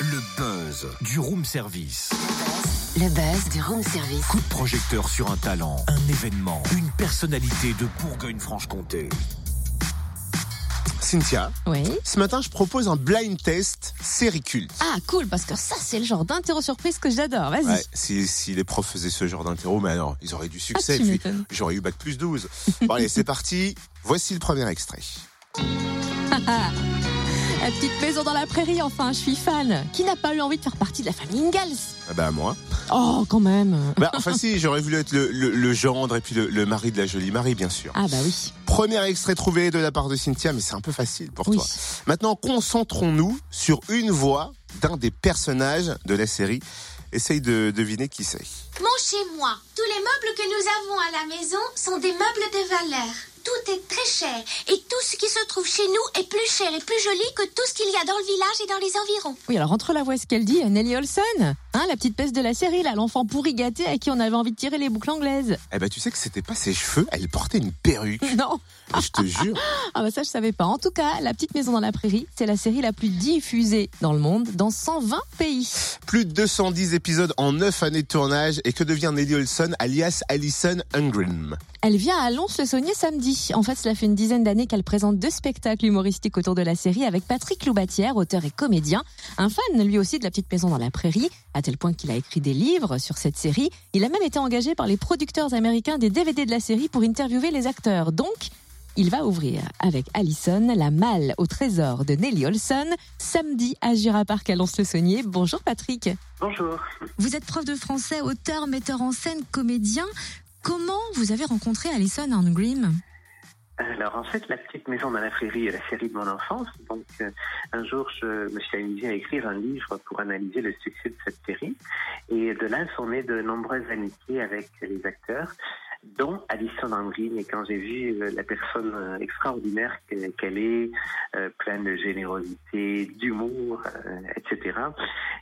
Le buzz du room service. Le buzz du room service. Coup de projecteur sur un talent, un événement, une personnalité de Bourgogne-Franche-Comté. Cynthia, Oui. ce matin, je propose un blind test série culte. Ah, cool, parce que ça, c'est le genre d'interro surprise que j'adore. Vas-y. Ouais, si, si les profs faisaient ce genre d'interro, mais alors, ils auraient du succès. Ah, m'étonnes. j'aurais eu bac plus 12. Bon, allez, c'est parti. Voici le premier extrait. La petite maison dans la prairie, enfin, je suis fan. Qui n'a pas eu envie de faire partie de la famille Ingalls? Ah bah, moi. Oh, quand même. Bah, enfin, si, j'aurais voulu être le, le- le gendre et puis le, le mari de la jolie Marie, bien sûr. Ah, bah oui. Premier extrait trouvé de la part de Cynthia, mais c'est un peu facile pour Oui. toi. Maintenant, concentrons-nous sur une voix d'un des personnages de la série. Essaye de deviner qui c'est. Mon chez moi, tous les meubles que nous avons à la maison sont des meubles de valeur. Tout est très cher et tout ce qui se trouve chez nous est plus cher et plus joli que tout ce qu'il y a dans le village et dans les environs. Oui, alors entre la voix ce qu'elle dit, Nelly Olson, hein, la petite peste de la série, là, l'enfant pourri gâté à qui on avait envie de tirer les boucles anglaises. Eh ben, tu sais que c'était pas ses cheveux, elle portait une perruque. Non. je te jure. Ah bah ça je savais pas. En tout cas, La petite maison dans la prairie, c'est la série la plus diffusée dans le monde, dans 120 pays. Plus de 210 épisodes en 9 années de tournage. Et que devient Nelly Olson, alias Alison Ungrim Elle vient à Lons-le-Saunier samedi. En fait, cela fait une dizaine d'années qu'elle présente deux spectacles humoristiques autour de la série avec Patrick Loubatière, auteur et comédien. Un fan, lui aussi, de La Petite Maison dans la Prairie, à tel point qu'il a écrit des livres sur cette série. Il a même été engagé par les producteurs américains des DVD de la série pour interviewer les acteurs. Donc, il va ouvrir avec Allison la malle au trésor de Nelly Olson samedi à Jura Park à Lons-le-Saunier. Bonjour Patrick. Bonjour. Vous êtes prof de français, auteur, metteur en scène, comédien. Comment vous avez rencontré Alison Ungrim Alors en fait, La Petite Maison dans la Prairie est la série de mon enfance. Donc euh, un jour, je me suis amusé à écrire un livre pour analyser le succès de cette série. Et de là sont nées de nombreuses amitiés avec les acteurs, dont Alison Ungrim. Et quand j'ai vu euh, la personne euh, extraordinaire que- qu'elle est, euh, pleine de générosité, d'humour, etc.,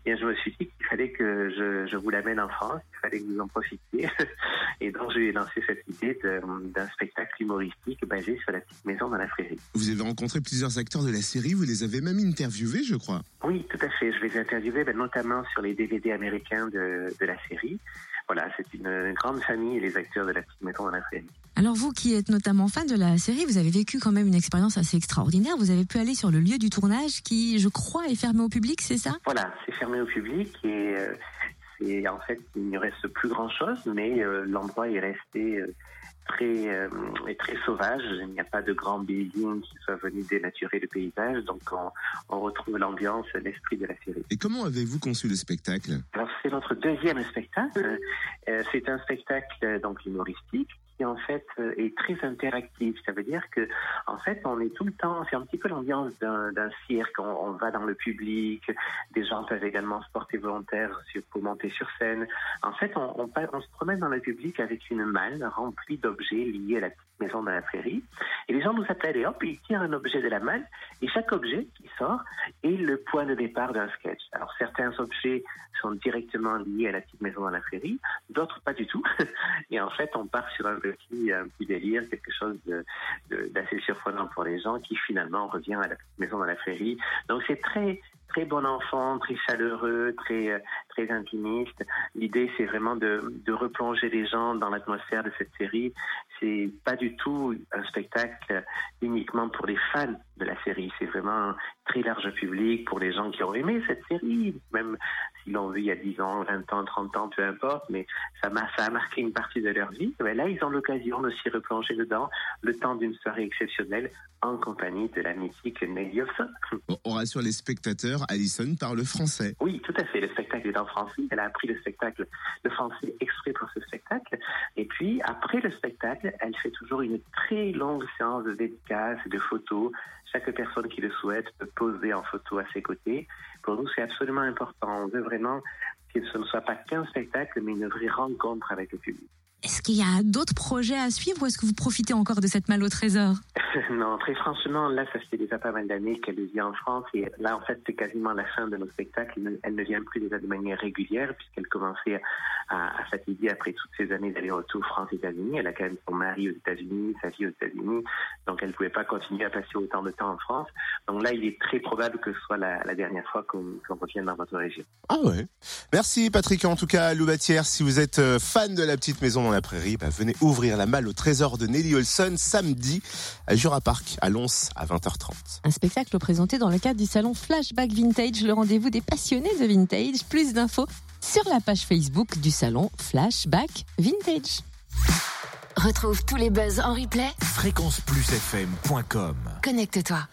et je me suis dit qu'il fallait que je, je vous l'amène en France, qu'il fallait que vous en profitiez. Et donc, j'ai lancé cette idée d'un spectacle humoristique basé sur la petite maison dans la prairie. Vous avez rencontré plusieurs acteurs de la série, vous les avez même interviewés, je crois. Oui, tout à fait. Je les ai interviewés ben, notamment sur les DVD américains de, de la série. Voilà, c'est une, une grande famille, les acteurs de la petite maison dans la. Alors vous qui êtes notamment fan de la série, vous avez vécu quand même une expérience assez extraordinaire. Vous avez pu aller sur le lieu du tournage qui, je crois, est fermé au public, c'est ça? Voilà, c'est fermé au public et euh, c'est en fait il ne reste plus grand chose, mais euh, l'endroit est resté euh, très euh, très sauvage. Il n'y a pas de grands buildings qui soient venus dénaturer le paysage, donc on, on retrouve l'ambiance, l'esprit de la série. Et comment avez-vous conçu le spectacle? Alors c'est notre deuxième spectacle. C'est un spectacle donc humoristique en fait euh, est très interactif. Ça veut dire que en fait on est tout le temps, c'est un petit peu l'ambiance d'un cirque. On, va dans le public, des gens peuvent également se porter volontaires sur- pour monter sur scène. En fait on, se promène dans le public avec une malle remplie d'objets liés à la maison dans la prairie. Et les gens nous appellent et hop, ils tirent un objet de la malle et chaque objet qui sort est le point de départ d'un sketch. Alors certains objets sont directement liés à la petite maison dans la prairie, d'autres pas du tout. Et en fait, on part sur un petit, délire, quelque chose d'assez surprenant pour les gens qui finalement revient à la petite maison dans la prairie. Donc c'est très très bon enfant, très chaleureux, très euh, très intimiste. L'idée c'est vraiment de replonger les gens dans l'atmosphère de cette série. C'est pas du tout un spectacle uniquement pour les fans de la série. C'est vraiment un très large public pour les gens qui ont aimé cette série, même s'ils l'ont vu il y a 10 ans, 20 ans, 30 ans, peu importe, mais ça, m'a, ça a marqué une partie de leur vie. Mais là, ils ont l'occasion de s'y replonger dedans le temps d'une soirée exceptionnelle en compagnie de la mythique Nelly Hobson. On rassure les spectateurs, Alison parle français. Oui, tout à fait. Le spectacle est en français. Elle a appris le spectacle, le français exprès pour ce spectacle. Et puis, après le spectacle, elle fait toujours une très longue séance de dédicaces et de photos. Chaque personne qui le souhaite peut poser en photo à ses côtés. Pour nous, c'est absolument important. On veut vraiment que ce ne soit pas qu'un spectacle, mais une vraie rencontre avec le public. Est-ce qu'il y a d'autres projets à suivre ou est-ce que vous profitez encore de cette malle au trésor Non, très franchement, là, ça fait déjà pas mal d'années qu'elle vient en France et là, en fait, c'est quasiment la fin de nos spectacles. Elle ne vient plus déjà de manière régulière puisqu'elle commençait à, à fatiguer après toutes ces années d'aller-retour France-États-Unis. Elle a quand même son mari aux États-Unis, sa fille aux États-Unis, donc elle ne pouvait pas continuer à passer autant de temps en France. Donc là, il est très probable que ce soit la, la dernière fois qu'on qu revienne dans votre région. Ah ouais. Merci Patrick. En tout cas, Loubatière, si vous êtes euh, fan de la petite maison dans la prairie, bah, venez ouvrir la malle au trésor de Nelly Olson samedi à Jura Park à Lons à 20h30. Un spectacle présenté dans le cadre du salon Flashback Vintage, le rendez-vous des passionnés de vintage. Plus d'infos sur la page Facebook du salon Flashback Vintage. Retrouve tous les buzz en replay. Fréquenceplusfm.com Connecte-toi.